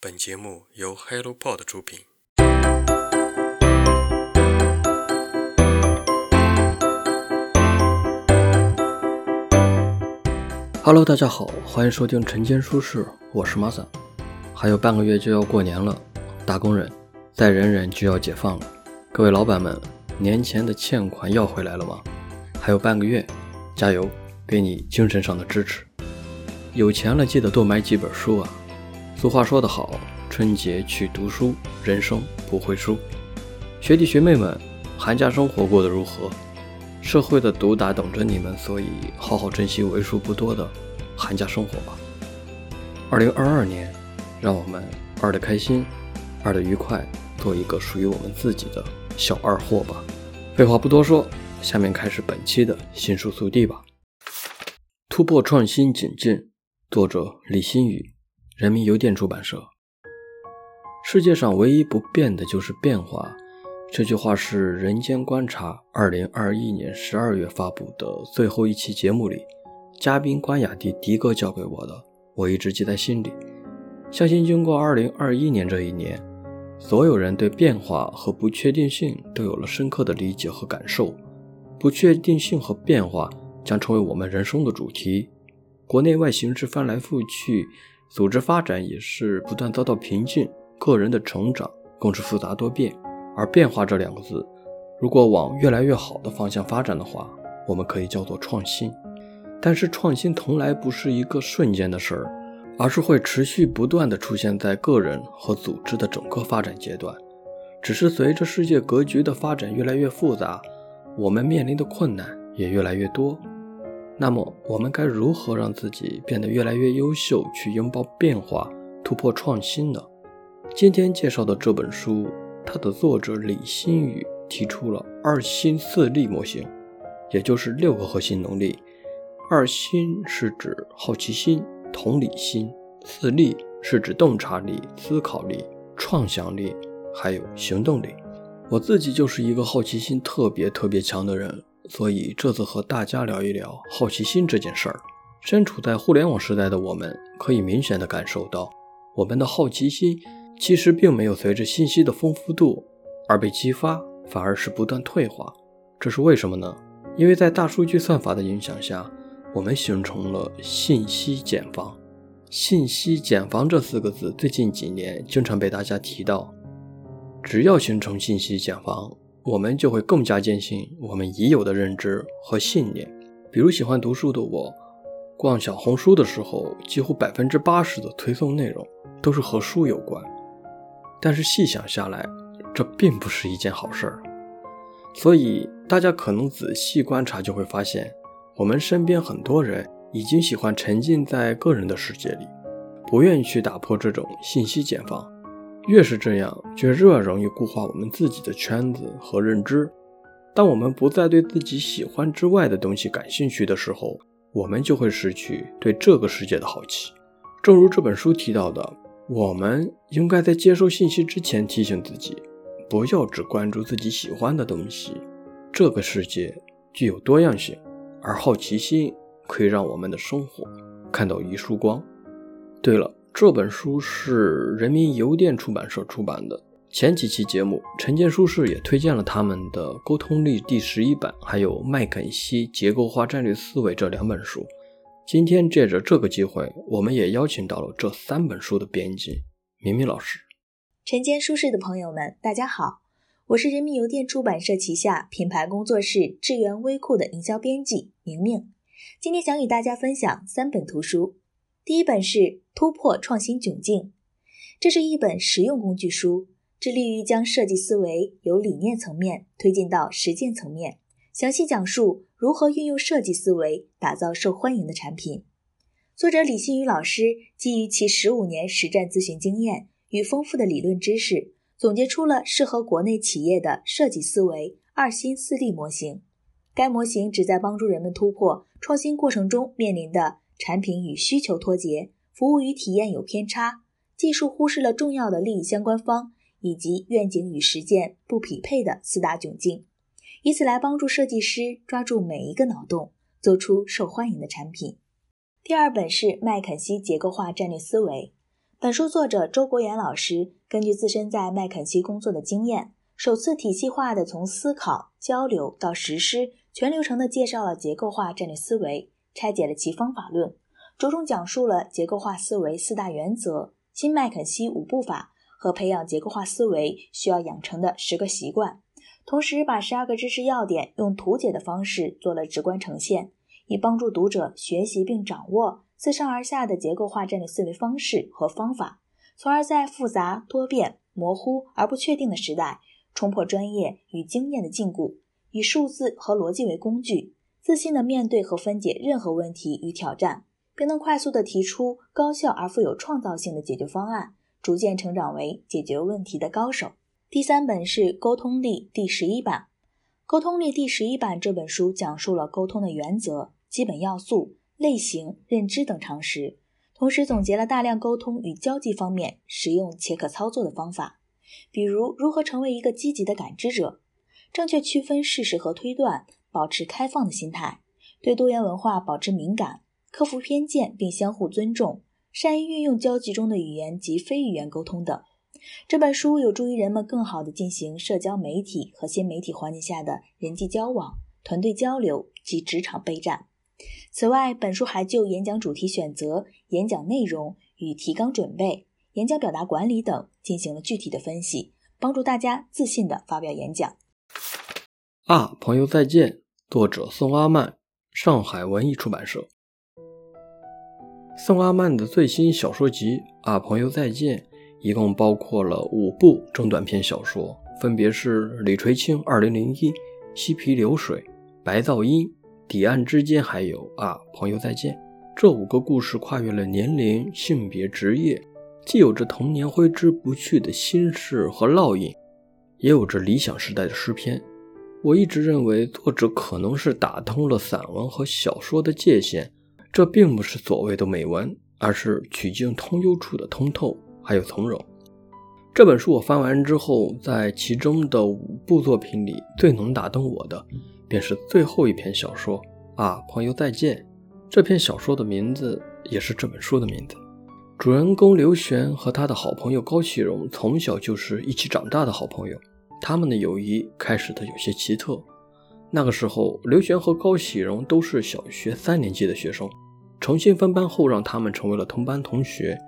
本节目由 HelloPod 出品。Hello，大家好，欢迎收听晨间书事，我是马萨。还有半个月就要过年了，打工人再忍忍就要解放了。各位老板们，年前的欠款要回来了吗？还有半个月，加油，给你精神上的支持。有钱了记得多买几本书啊！俗话说得好，春节去读书，人生不会输。学弟学妹们，寒假生活过得如何？社会的毒打等着你们，所以好好珍惜为数不多的寒假生活吧。二零二二年，让我们二的开心，二的愉快，做一个属于我们自己的小二货吧。废话不多说，下面开始本期的新书速递吧。突破创新警进，作者李新宇，人民邮电出版社。世界上唯一不变的就是变化。这句话是《人间观察》二零二一年十二月发布的最后一期节目里，嘉宾关雅迪迪哥教给我的，我一直记在心里。相信经过二零二一年这一年，所有人对变化和不确定性都有了深刻的理解和感受。不确定性和变化将成为我们人生的主题。国内外形势翻来覆去，组织发展也是不断遭到瓶颈，个人的成长更是复杂多变。而变化这两个字，如果往越来越好的方向发展的话，我们可以叫做创新。但是创新从来不是一个瞬间的事儿，而是会持续不断的出现在个人和组织的整个发展阶段。只是随着世界格局的发展越来越复杂，我们面临的困难也越来越多。那么，我们该如何让自己变得越来越优秀，去拥抱变化、突破创新呢？今天介绍的这本书。它的作者李新宇提出了二心四力模型，也就是六个核心能力。二心是指好奇心、同理心；四力是指洞察力、思考力、创想力，还有行动力。我自己就是一个好奇心特别特别强的人，所以这次和大家聊一聊好奇心这件事儿。身处在互联网时代的我们，可以明显的感受到我们的好奇心。其实并没有随着信息的丰富度而被激发，反而是不断退化。这是为什么呢？因为在大数据算法的影响下，我们形成了信息茧房。信息茧房这四个字最近几年经常被大家提到。只要形成信息茧房，我们就会更加坚信我们已有的认知和信念。比如喜欢读书的我，逛小红书的时候，几乎百分之八十的推送内容都是和书有关。但是细想下来，这并不是一件好事儿。所以大家可能仔细观察，就会发现，我们身边很多人已经喜欢沉浸在个人的世界里，不愿意去打破这种信息茧房。越是这样，就越容易固化我们自己的圈子和认知。当我们不再对自己喜欢之外的东西感兴趣的时候，我们就会失去对这个世界的好奇。正如这本书提到的。我们应该在接受信息之前提醒自己，不要只关注自己喜欢的东西。这个世界具有多样性，而好奇心可以让我们的生活看到一束光。对了，这本书是人民邮电出版社出版的。前几期节目，陈建书室也推荐了他们的《沟通力》第十一版，还有麦肯锡《结构化战略思维》这两本书。今天借着这个机会，我们也邀请到了这三本书的编辑明明老师。晨间书室的朋友们，大家好，我是人民邮电出版社旗下品牌工作室智源微库的营销编辑明明。今天想与大家分享三本图书。第一本是《突破创新窘境》，这是一本实用工具书，致力于将设计思维由理念层面推进到实践层面。详细讲述如何运用设计思维打造受欢迎的产品。作者李新宇老师基于其十五年实战咨询经验与丰富的理论知识，总结出了适合国内企业的设计思维二心四力模型。该模型旨在帮助人们突破创新过程中面临的产品与需求脱节、服务与体验有偏差、技术忽视了重要的利益相关方以及愿景与实践不匹配的四大窘境。以此来帮助设计师抓住每一个脑洞，做出受欢迎的产品。第二本是麦肯锡结构化战略思维。本书作者周国岩老师根据自身在麦肯锡工作的经验，首次体系化的从思考、交流到实施全流程的介绍了结构化战略思维，拆解了其方法论，着重讲述了结构化思维四大原则、新麦肯锡五步法和培养结构化思维需要养成的十个习惯，同时把十二个知识要点用图解的方式做了直观呈现，以帮助读者学习并掌握。自上而下的结构化战略思维方式和方法，从而在复杂多变、模糊而不确定的时代，冲破专业与经验的禁锢，以数字和逻辑为工具，自信地面对和分解任何问题与挑战，并能快速地提出高效而富有创造性的解决方案，逐渐成长为解决问题的高手。第三本是《沟通力》第十一版，《沟通力》第十一版这本书讲述了沟通的原则、基本要素。类型、认知等常识，同时总结了大量沟通与交际方面实用且可操作的方法，比如如何成为一个积极的感知者，正确区分事实和推断，保持开放的心态，对多元文化保持敏感，克服偏见并相互尊重，善于运用交际中的语言及非语言沟通等。这本书有助于人们更好地进行社交媒体和新媒体环境下的人际交往、团队交流及职场备战。此外，本书还就演讲主题选择、演讲内容与提纲准备、演讲表达管理等进行了具体的分析，帮助大家自信地发表演讲。啊，朋友再见！作者宋阿曼，上海文艺出版社。宋阿曼的最新小说集《啊，朋友再见》一共包括了五部中短篇小说，分别是《李垂青二零零一》《西皮流水》《白噪音》。彼岸之间还有啊，朋友再见。这五个故事跨越了年龄、性别、职业，既有着童年挥之不去的心事和烙印，也有着理想时代的诗篇。我一直认为，作者可能是打通了散文和小说的界限。这并不是所谓的美文，而是曲径通幽处的通透，还有从容。这本书我翻完之后，在其中的五部作品里，最能打动我的。便是最后一篇小说啊，朋友再见。这篇小说的名字也是这本书的名字。主人公刘璇和他的好朋友高启荣从小就是一起长大的好朋友，他们的友谊开始的有些奇特。那个时候，刘璇和高喜荣都是小学三年级的学生，重新分班后，让他们成为了同班同学。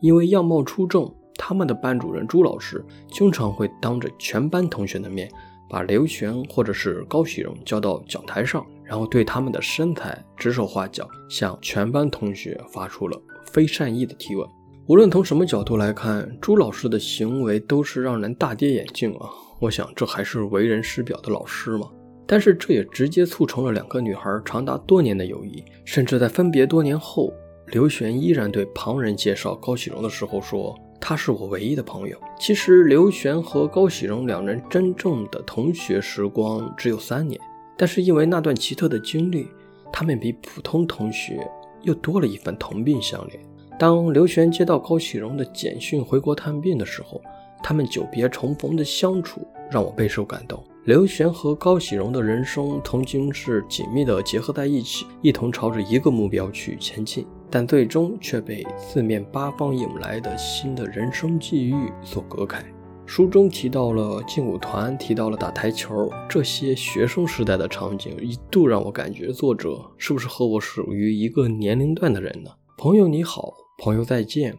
因为样貌出众，他们的班主任朱老师经常会当着全班同学的面。把刘璇或者是高喜荣叫到讲台上，然后对他们的身材指手画脚，向全班同学发出了非善意的提问。无论从什么角度来看，朱老师的行为都是让人大跌眼镜啊！我想，这还是为人师表的老师吗？但是这也直接促成了两个女孩长达多年的友谊，甚至在分别多年后，刘璇依然对旁人介绍高喜荣的时候说。他是我唯一的朋友。其实刘璇和高喜荣两人真正的同学时光只有三年，但是因为那段奇特的经历，他们比普通同学又多了一份同病相怜。当刘璇接到高喜荣的简讯回国探病的时候，他们久别重逢的相处让我备受感动。刘璇和高喜荣的人生曾经是紧密的结合在一起，一同朝着一个目标去前进。但最终却被四面八方引来的新的人生际遇所隔开。书中提到了劲舞团，提到了打台球，这些学生时代的场景，一度让我感觉作者是不是和我属于一个年龄段的人呢？朋友你好，朋友再见，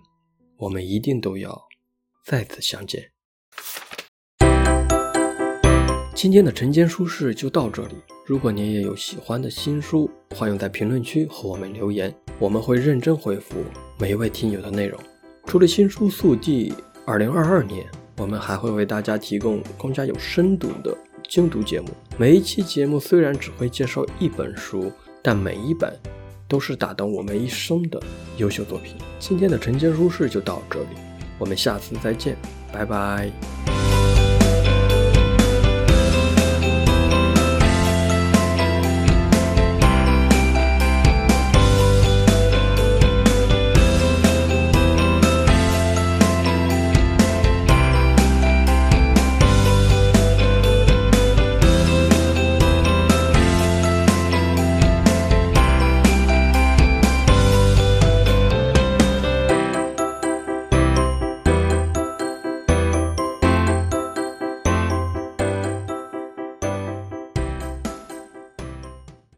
我们一定都要再次相见。今天的晨间书事就到这里。如果您也有喜欢的新书，欢迎在评论区和我们留言，我们会认真回复每一位听友的内容。除了新书速递，二零二二年我们还会为大家提供更加有深度的精读节目。每一期节目虽然只会介绍一本书，但每一本都是打动我们一生的优秀作品。今天的晨间书事就到这里，我们下次再见，拜拜。